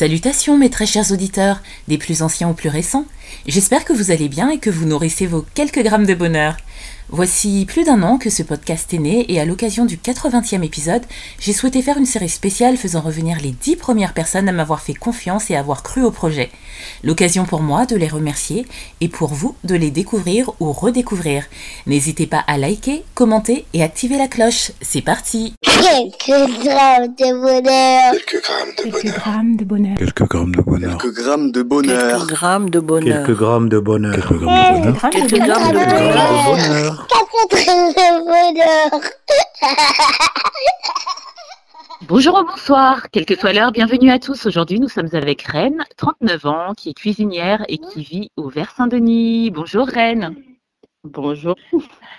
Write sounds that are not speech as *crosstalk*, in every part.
Salutations mes très chers auditeurs, des plus anciens aux plus récents. J'espère que vous allez bien et que vous nourrissez vos quelques grammes de bonheur. Voici plus d'un an que ce podcast est né et à l'occasion du 80e épisode, j'ai souhaité faire une série spéciale faisant revenir les 10 premières personnes à m'avoir fait confiance et avoir cru au projet. L'occasion pour moi de les remercier et pour vous de les découvrir ou redécouvrir. N'hésitez pas à liker, commenter et activer la cloche. C'est parti Quelques grammes de bonheur. Quelques grammes de Quelques bonheur. grammes de bonheur. Quelques grammes de bonheur. Quelques grammes de bonheur. Quelques grammes de bonheur. Quelques grammes de bonheur. Quelques grammes de bonheur. Quelques grammes de Quelques bonheur. *laughs* Bonjour ou bonsoir, quelle que soit l'heure, bienvenue à tous. Aujourd'hui, nous sommes avec Reine, 39 ans, qui est cuisinière et qui vit au Vers Saint-Denis. Bonjour Reine. Bonjour.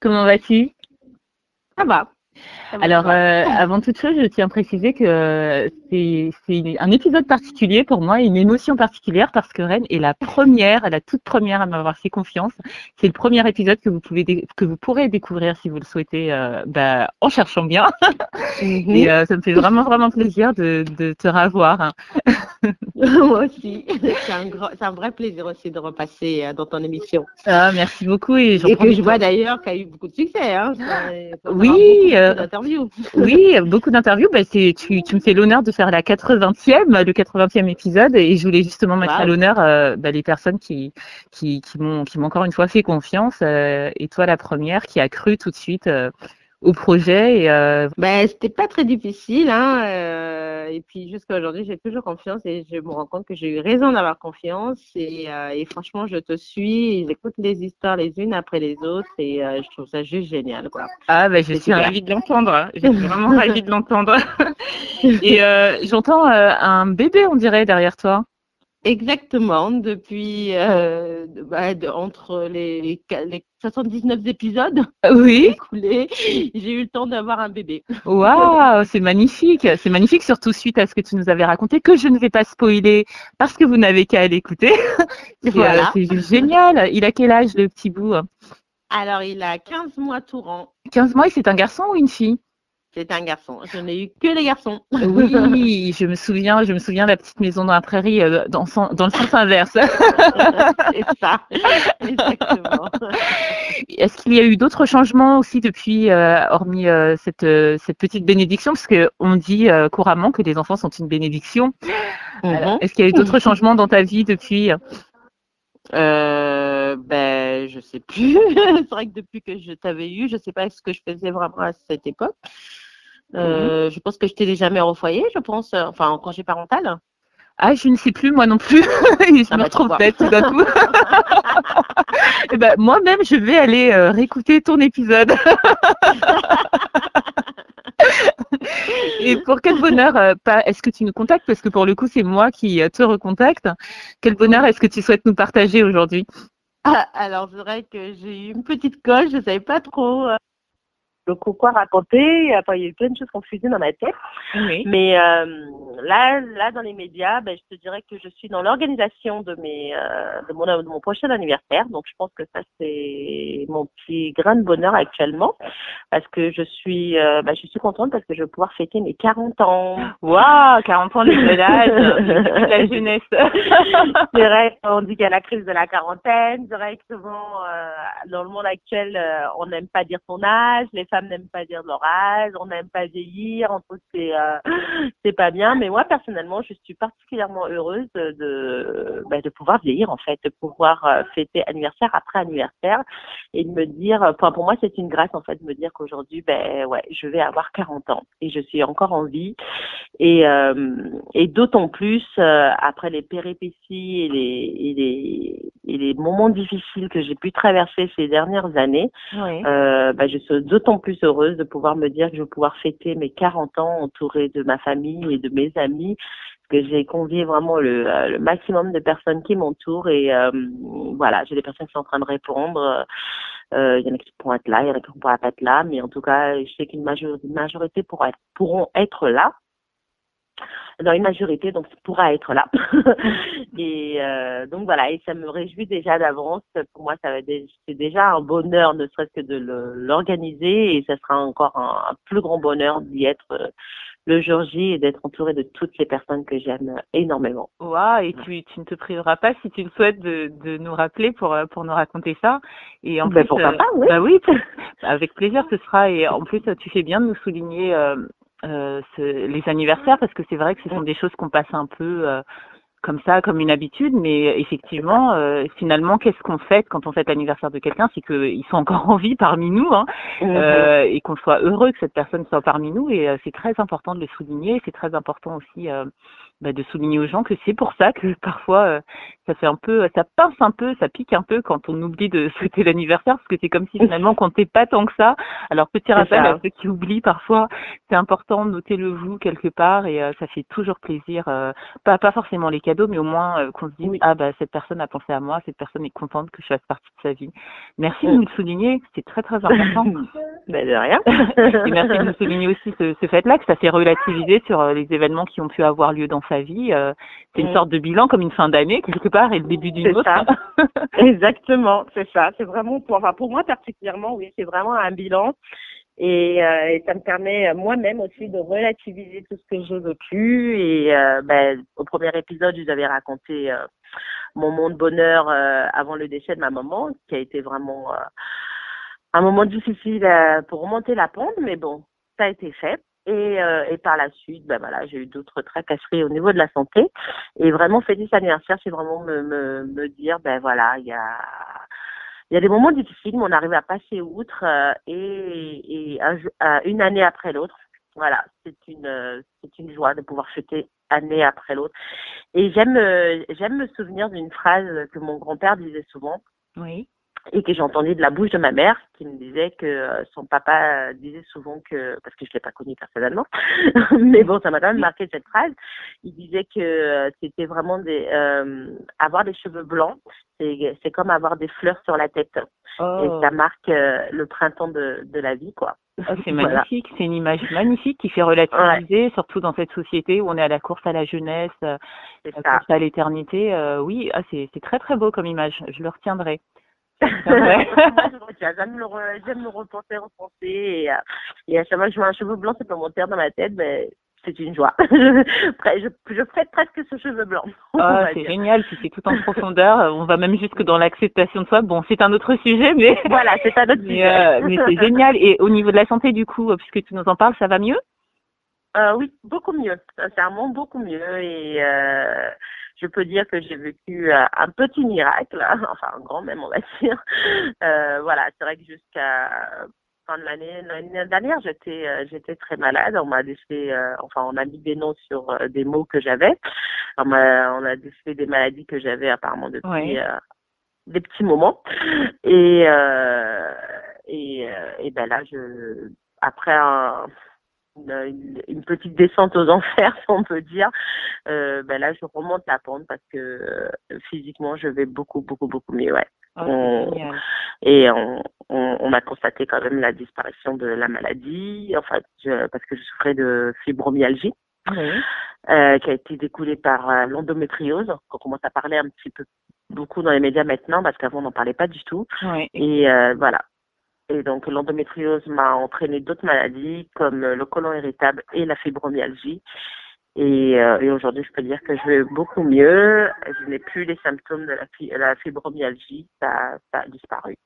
Comment vas-tu? Ça va. Alors, euh, avant toute chose, je tiens à préciser que euh, c'est un épisode particulier pour moi, une émotion particulière parce que Reine est la première, la toute première à m'avoir fait confiance. C'est le premier épisode que vous pouvez que vous pourrez découvrir si vous le souhaitez, euh, bah, en cherchant bien. Et euh, ça me fait vraiment vraiment plaisir de, de te revoir. hein. *laughs* Moi aussi. C'est un, un vrai plaisir aussi de repasser euh, dans ton émission. Ah, merci beaucoup et Et que je vois d'ailleurs qu'il y a eu beaucoup de succès. Hein. Oui, beaucoup, beaucoup d'interviews. Oui, beaucoup d'interviews. Bah, c'est, tu, tu me fais l'honneur de faire la 80e, le 80e épisode, et je voulais justement mettre à Wow. l'honneur euh, bah, les personnes qui, qui, qui m'ont, qui m'ont encore une fois fait confiance, euh, et toi la première qui a cru tout de suite euh, au projet. Et, euh, Ben, c'était pas très difficile. Hein. euh, et puis jusqu'à aujourd'hui, j'ai toujours confiance et je me rends compte que j'ai eu raison d'avoir confiance. Et, euh, et franchement, je te suis. J'écoute les histoires les unes après les autres et euh, je trouve ça juste génial. Quoi. ah, bah, je suis super. ravie de l'entendre. hein. Je suis vraiment *laughs* ravie de l'entendre. *laughs* et euh, j'entends euh, un bébé, on dirait, derrière toi. Exactement, depuis euh, bah, de- entre les, les, les 79 épisodes Oui? *laughs* écoulés, j'ai eu le temps d'avoir un bébé. Waouh, *laughs* c'est magnifique, c'est magnifique surtout suite à ce que tu nous avais raconté que je ne vais pas spoiler parce que vous n'avez qu'à l'écouter. *laughs* C'est Voilà. c'est juste génial. Il a quel âge le petit bout? Alors, il a 15 mois tout rang. 15 mois et c'est un garçon ou une fille? C'est un garçon. Je n'ai eu que des garçons. Oui, *laughs* je me souviens, je me souviens de la petite maison dans la prairie euh, dans, son- dans le sens inverse. *laughs* C'est ça. Exactement. *laughs* Est-ce qu'il y a eu d'autres changements aussi depuis, euh, hormis euh, cette, cette petite bénédiction? Parce qu'on dit couramment que les enfants sont une bénédiction. Mhm. Est-ce qu'il y a eu d'autres changements dans ta vie depuis? Euh, ben, je sais plus. C'est vrai que depuis que je t'avais eu, je sais pas ce que je faisais vraiment à cette époque. Euh, Je pense que je t'ai déjà mère au foyer, je pense, euh, enfin en congé parental. Ah, je ne sais plus, moi non plus. *laughs* Et je Ah me bah, retrouve bête tout d'un coup. *laughs* Eh ben, moi-même, je vais aller euh, réécouter ton épisode. *laughs* Et pour quel bonheur, euh, est-ce que tu nous contactes? Parce que pour le coup, c'est moi qui te recontacte. Quel bonheur est-ce que tu souhaites nous partager aujourd'hui? Ah, alors, c'est vrai que j'ai eu une petite colle, je ne savais pas trop euh, le quoi raconter. Après, il y a eu plein de choses confusées dans ma tête. Oui. Mais euh, là, là, dans les médias, ben, je te dirais que je suis dans l'organisation de mes, euh, de, mon, de mon prochain anniversaire. Donc, je pense que ça, c'est mon petit grain de bonheur actuellement. Parce que je suis, euh, ben, je suis contente parce que je vais pouvoir fêter mes 40 ans. Waouh, 40 ans de *laughs* bel âge, la jeunesse. *laughs* c'est vrai qu'on dit qu'il y a la crise de la quarantaine. C'est vrai que souvent, euh, dans le monde actuel, euh, on n'aime pas dire son âge, les femmes n'aiment pas dire leur âge, on n'aime pas vieillir, on trouve que c'est pas bien. Mais moi, personnellement, je suis particulièrement heureuse de, de, bah, de pouvoir vieillir, en fait, de pouvoir fêter anniversaire après anniversaire et de me dire, enfin, pour moi, c'est une grâce, en fait, de me dire qu'aujourd'hui, ben, ouais, je vais avoir 40 ans et je suis encore en vie. Et, euh, et d'autant plus euh, après les péripéties et les, et les, et les moments difficiles que j'ai pu traverser ces dernières années, Oui. euh, bah, je suis d'autant plus heureuse de pouvoir me dire que je vais pouvoir fêter mes 40 ans entourée de ma famille et de mes amis, que j'ai convié vraiment le, euh, le maximum de personnes qui m'entourent et euh, voilà, j'ai des personnes qui sont en train de répondre. Euh, Il y en a qui pourront être là, il y en a qui ne pourront pas être là, mais en tout cas, je sais qu'une major- une majorité pourra être- pourront être là dans une majorité, donc pourra être là. *laughs* et donc voilà, et ça me réjouit déjà d'avance. Pour moi, ça va c'est déjà un bonheur, ne serait-ce que de l'organiser, et ça sera encore un, plus grand bonheur d'y être le jour J et d'être entourée de toutes les personnes que j'aime énormément. Waouh, et tu, tu ne te priveras pas si tu le souhaites de, de nous rappeler pour, euh, pour nous raconter ça. Et en Ben, plus, pourquoi euh, pas, oui. Bah oui, avec plaisir ce sera. Et en plus, tu fais bien de nous souligner euh, euh, ce- les anniversaires parce que c'est vrai que ce sont des choses qu'on passe un peu comme ça, comme une habitude. Mais effectivement, euh, finalement, qu'est-ce qu'on fête quand on fête l'anniversaire de quelqu'un? C'est qu'ils sont encore en vie parmi nous. Hein. Mhm. Euh, et qu'on soit heureux que cette personne soit parmi nous. Et euh, c'est très important de le souligner. C'est très important aussi euh, bah, de souligner aux gens que c'est pour ça que parfois euh, ça fait un peu, ça pince un peu, ça pique un peu quand on oublie de *laughs* souhaiter l'anniversaire parce que c'est comme si finalement on comptait pas tant que ça. Alors petit rappel ça. à ceux qui oublient parfois, c'est important de noter le vous quelque part et euh, ça fait toujours plaisir. euh, pas pas forcément les cadeaux, mais au moins euh, qu'on se dise Oui. ah bah cette personne a pensé à moi, cette personne est contente que je fasse partie de sa vie. Merci de Mm. nous le souligner, c'est très très important. *laughs* Ben, de rien. *laughs* Et merci de nous souligner aussi ce, ce fait-là, que ça fait relativiser sur euh, les événements qui ont pu avoir lieu dans sa vie. Euh, c'est une Mm. sorte de bilan, comme une fin d'année, quelque part, et le début d'une autre. ça. *laughs* Exactement, c'est ça. C'est vraiment, pour, enfin, pour moi particulièrement, oui, c'est vraiment un bilan. Et, euh, et ça me permet euh, moi-même aussi de relativiser tout ce que j'ai vécu. Et euh, ben, au premier épisode, je vous avais raconté euh, mon monde bonheur avant le décès de ma maman, qui a été vraiment un moment difficile pour remonter la pente, mais bon, ça a été fait. Et, euh, et par la suite, ben voilà, j'ai eu d'autres tracasseries au niveau de la santé. Et vraiment, fêter cet anniversaire, c'est vraiment me, me, me dire, ben voilà, il y a, y a des moments difficiles, mais on arrive à passer outre euh, et, et un euh, une année après l'autre. Voilà, c'est une, c'est une joie de pouvoir fêter année après l'autre. Et j'aime, j'aime me souvenir d'une phrase que mon grand-père disait souvent Oui. Et que j'ai entendu de la bouche de ma mère qui me disait que euh, son papa disait souvent que parce que je l'ai pas connu personnellement *laughs* mais bon ça m'a quand même marqué cette phrase il disait que euh, c'était vraiment des euh, avoir des cheveux blancs c'est comme avoir des fleurs sur la tête Oh, et ça marque euh, le printemps de de la vie quoi oh, c'est *laughs* Voilà. magnifique, c'est une image magnifique qui fait relativiser, surtout dans cette société où on est à la course à la jeunesse, c'est la course à l'éternité. Euh, oui, ah, c'est très très beau comme image, je le retiendrai. *laughs* J'aime le, re- j'aime le repenser, repenser. Et, euh, et à chaque fois que je vois un cheveu blanc, monter dans ma tête, mais c'est une joie. *laughs* Je, je ferai presque ce cheveu blanc. Ah, *laughs* c'est dire. génial, si c'est tout en profondeur, on va même jusque dans l'acceptation de soi. Bon, c'est un autre sujet, mais Voilà, c'est un autre mais, sujet. euh, mais c'est génial. Et au niveau de la santé, du coup, puisque tu nous en parles, ça va mieux? Euh, oui, beaucoup mieux. Sincèrement, beaucoup mieux. Et euh, je peux dire que j'ai vécu euh, un petit miracle, hein, *laughs* enfin un grand même, on va dire. Euh, voilà, c'est vrai que jusqu'à fin de l'année l'année dernière, j'étais euh, j'étais très malade. On m'a décelé, euh, enfin on a mis des noms sur euh, des mots que j'avais. On m'a on a décelé des maladies que j'avais apparemment depuis euh, des petits moments. Et euh, et, euh, et ben là, je après un une, petite descente aux enfers, *laughs* si on peut dire. Euh, ben là, je remonte la pente parce que euh, physiquement, je vais beaucoup, beaucoup, beaucoup mieux. Ouais. Oh, On- génial. Et on, on, on a constaté quand même la disparition de la maladie, enfin, je- parce que je souffrais de fibromyalgie, Oui. euh, qui a été découlée par l'endométriose, qu'on commence à parler un petit peu beaucoup dans les médias maintenant, parce qu'avant, on n'en parlait pas du tout. Oui. Et voilà. Et donc l'endométriose m'a entraîné d'autres maladies comme euh, le côlon irritable et la fibromyalgie. Et, euh, et aujourd'hui, je peux dire que je vais beaucoup mieux. Je n'ai plus les symptômes de la, fi- la fibromyalgie. Ça, ça a disparu.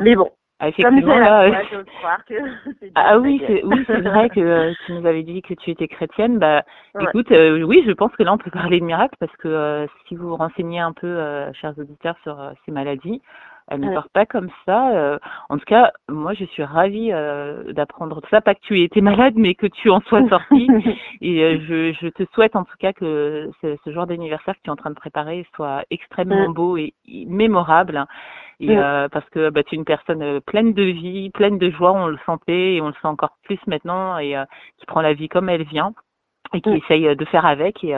Mais bon, Ah, comme effectivement, là, la foi, j'ose croire que *laughs* Ah bien, oui, c'est oui, c'est vrai que euh, tu nous avais dit que tu étais chrétienne. Bah, Ouais. écoute, euh, oui, je pense que là, on peut parler de miracle parce que euh, si vous vous renseignez un peu, euh, chers auditeurs, sur euh, ces maladies, elles ne Ouais. partent pas comme ça. euh. en tout cas, moi, je suis ravie euh, d'apprendre ça. Pas que tu étais malade, mais que tu en sois *laughs* sortie. Et euh, je, je te souhaite en tout cas que ce, ce genre d'anniversaire que tu es en train de préparer soit extrêmement beau et, et mémorable. Et Mm. euh, parce que bah, tu es une personne euh, pleine de vie, pleine de joie, on le sentait et on le sent encore plus maintenant et euh, qui prend la vie comme elle vient et qui essaye de faire avec. Et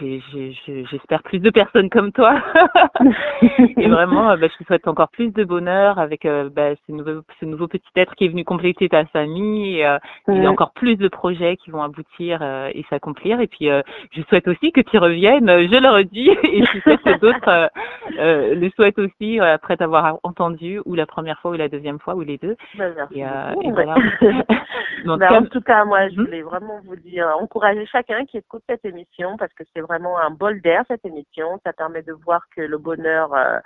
j'espère plus de personnes comme toi. *laughs* et vraiment, euh, bah, je te souhaite encore plus de bonheur avec euh, bah, ce, nouveau, ce nouveau petit être qui est venu compléter ta famille. Et, euh, il y a encore plus de projets qui vont aboutir euh, et s'accomplir. Et puis, euh, je souhaite aussi que tu reviennes, euh, je le redis, *laughs* et je souhaite que d'autres le souhaitent aussi après t'avoir entendu, ou la première fois, ou la deuxième fois, ou les deux. Bah, merci Et, beaucoup. et voilà. *laughs* Mais en tout cas, moi, je Mhm. voulais vraiment vous dire, encourager chacun qui écoute cette émission parce que c'est vraiment un bol d'air, cette émission. Ça permet de voir que le bonheur euh,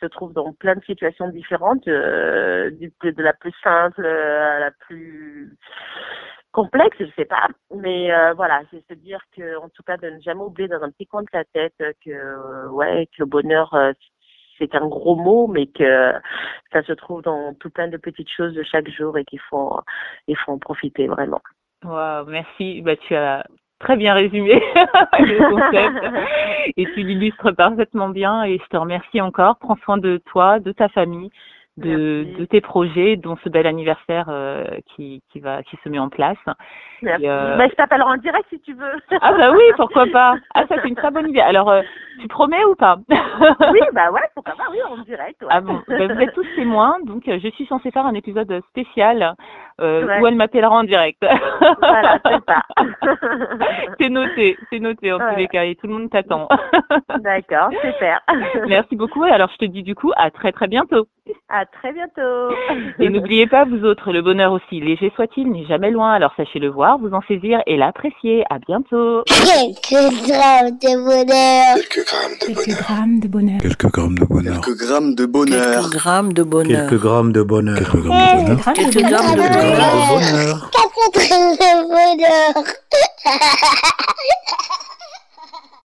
se trouve dans plein de situations différentes, euh, de la plus simple à la plus complexe, je sais pas. Mais euh, voilà, c'est se dire que, en tout cas, de ne jamais oublier dans un petit coin de sa tête que, ouais, que le bonheur, c'est un gros mot, mais que ça se trouve dans tout plein de petites choses de chaque jour et qu'il faut, il faut en profiter vraiment. Wow, merci. Bah, tu as très bien résumé *laughs* le concept *laughs* et tu l'illustres parfaitement bien et je te remercie encore. Prends soin de toi, de ta famille, de, tes projets, dont ce bel anniversaire euh, qui, qui va qui se met en place. Merci. Et, euh, Bah, je t'appellerai en direct si tu veux. Ah bah oui, *laughs* pourquoi pas. Ah ça c'est une très bonne idée. Alors euh, tu promets ou pas? Oui, bah ouais, pourquoi pas, oui, en direct. Ouais. Ah bon, bah, vous êtes tous témoins, donc je suis censée faire un épisode spécial euh, Ouais. où elle m'appellera en direct. voilà, c'est ça. c'est noté, c'est noté en tous les cas et tout le monde t'attend. D'accord, super. Merci beaucoup et alors je te dis du coup à très très bientôt. À très bientôt. Et n'oubliez pas vous autres, le bonheur aussi léger soit-il n'est jamais loin, alors sachez le voir, vous en saisir et l'apprécier. À bientôt. Quelques grammes de bonheur. Quelques grammes de Quelques bonheur. grammes de bonheur. Quelques grammes de bonheur. Quelques grammes de bonheur. Quelques grammes de bonheur. Quelques grammes de bonheur. Quelques grammes de bonheur. grammes Quelques grammes de bonheur. Bonheur. Quatre grammes de bonheur. *laughs*